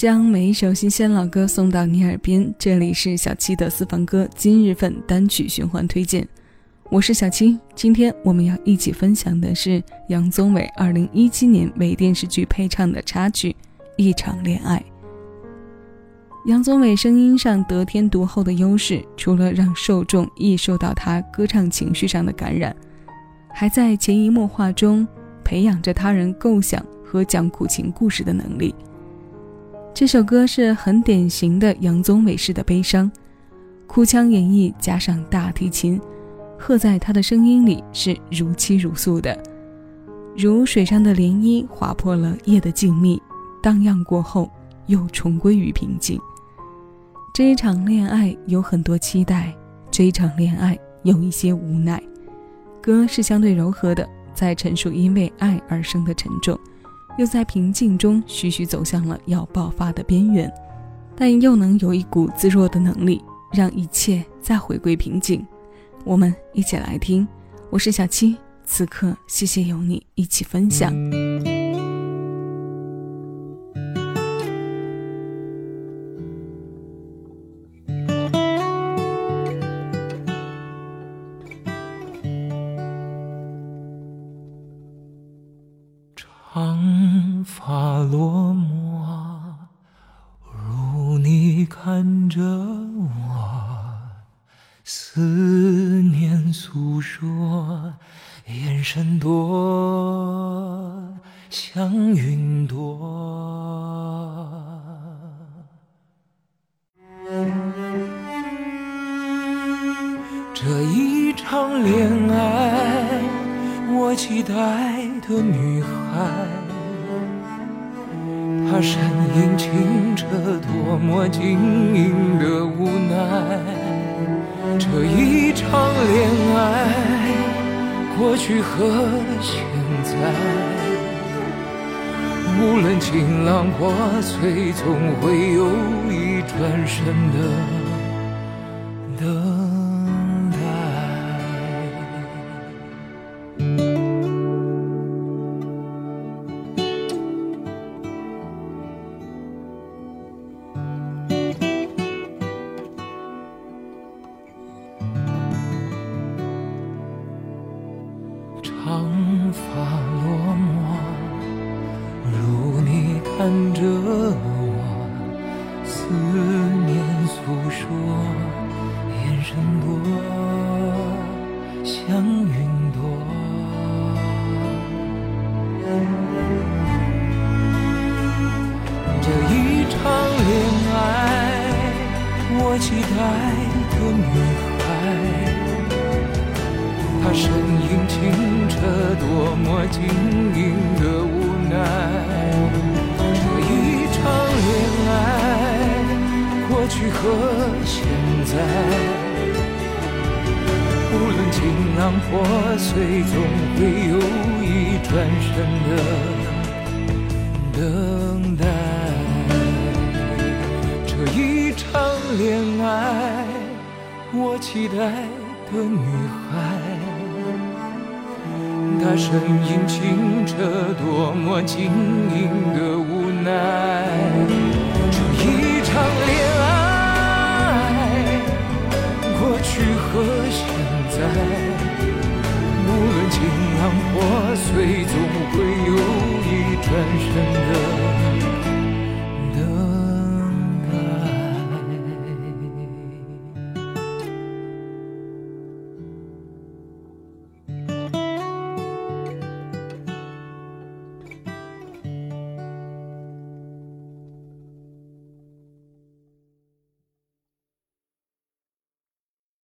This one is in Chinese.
将每一首新鲜老歌送到你耳边，这里是小七的私房歌今日份单曲循环推荐。我是小七，今天我们要一起分享的是杨宗纬2017年为电视剧配唱的插曲《一场恋爱》。杨宗纬声音上得天独厚的优势，除了让受众易受到他歌唱情绪上的感染，还在潜移默化中培养着他人构想和讲苦情故事的能力。这首歌是很典型的杨宗纬式的悲伤，哭腔演绎加上大提琴，和在他的声音里是如泣如诉的，如水上的涟漪划破了夜的静谧，荡漾过后又重归于平静。这一场恋爱有很多期待，这一场恋爱有一些无奈。歌是相对柔和的，在陈述因为爱而生的沉重。又在平静中徐徐走向了要爆发的边缘，但又能有一股自若的能力，让一切再回归平静。我们一起来听，我是小七，此刻谢谢有你一起分享。长落寞，如你看着我，思念诉说，眼神多像云朵。这一场恋爱，我期待的女孩。她身影清澈，多么晶莹的无奈。这一场恋爱，过去和现在，无论情浪破碎，总会有一转身的等看着我，思念诉说，眼神多像云朵。这一场恋爱，我期待的女孩。她身影清澈，多么晶莹的无奈。去和现在，无论情浪破碎，总会有一转身的等待。这一场恋爱，我期待的女孩。她身影清澈，多么晶莹的无奈。可现在，无论情浪破碎，总会有一转身的。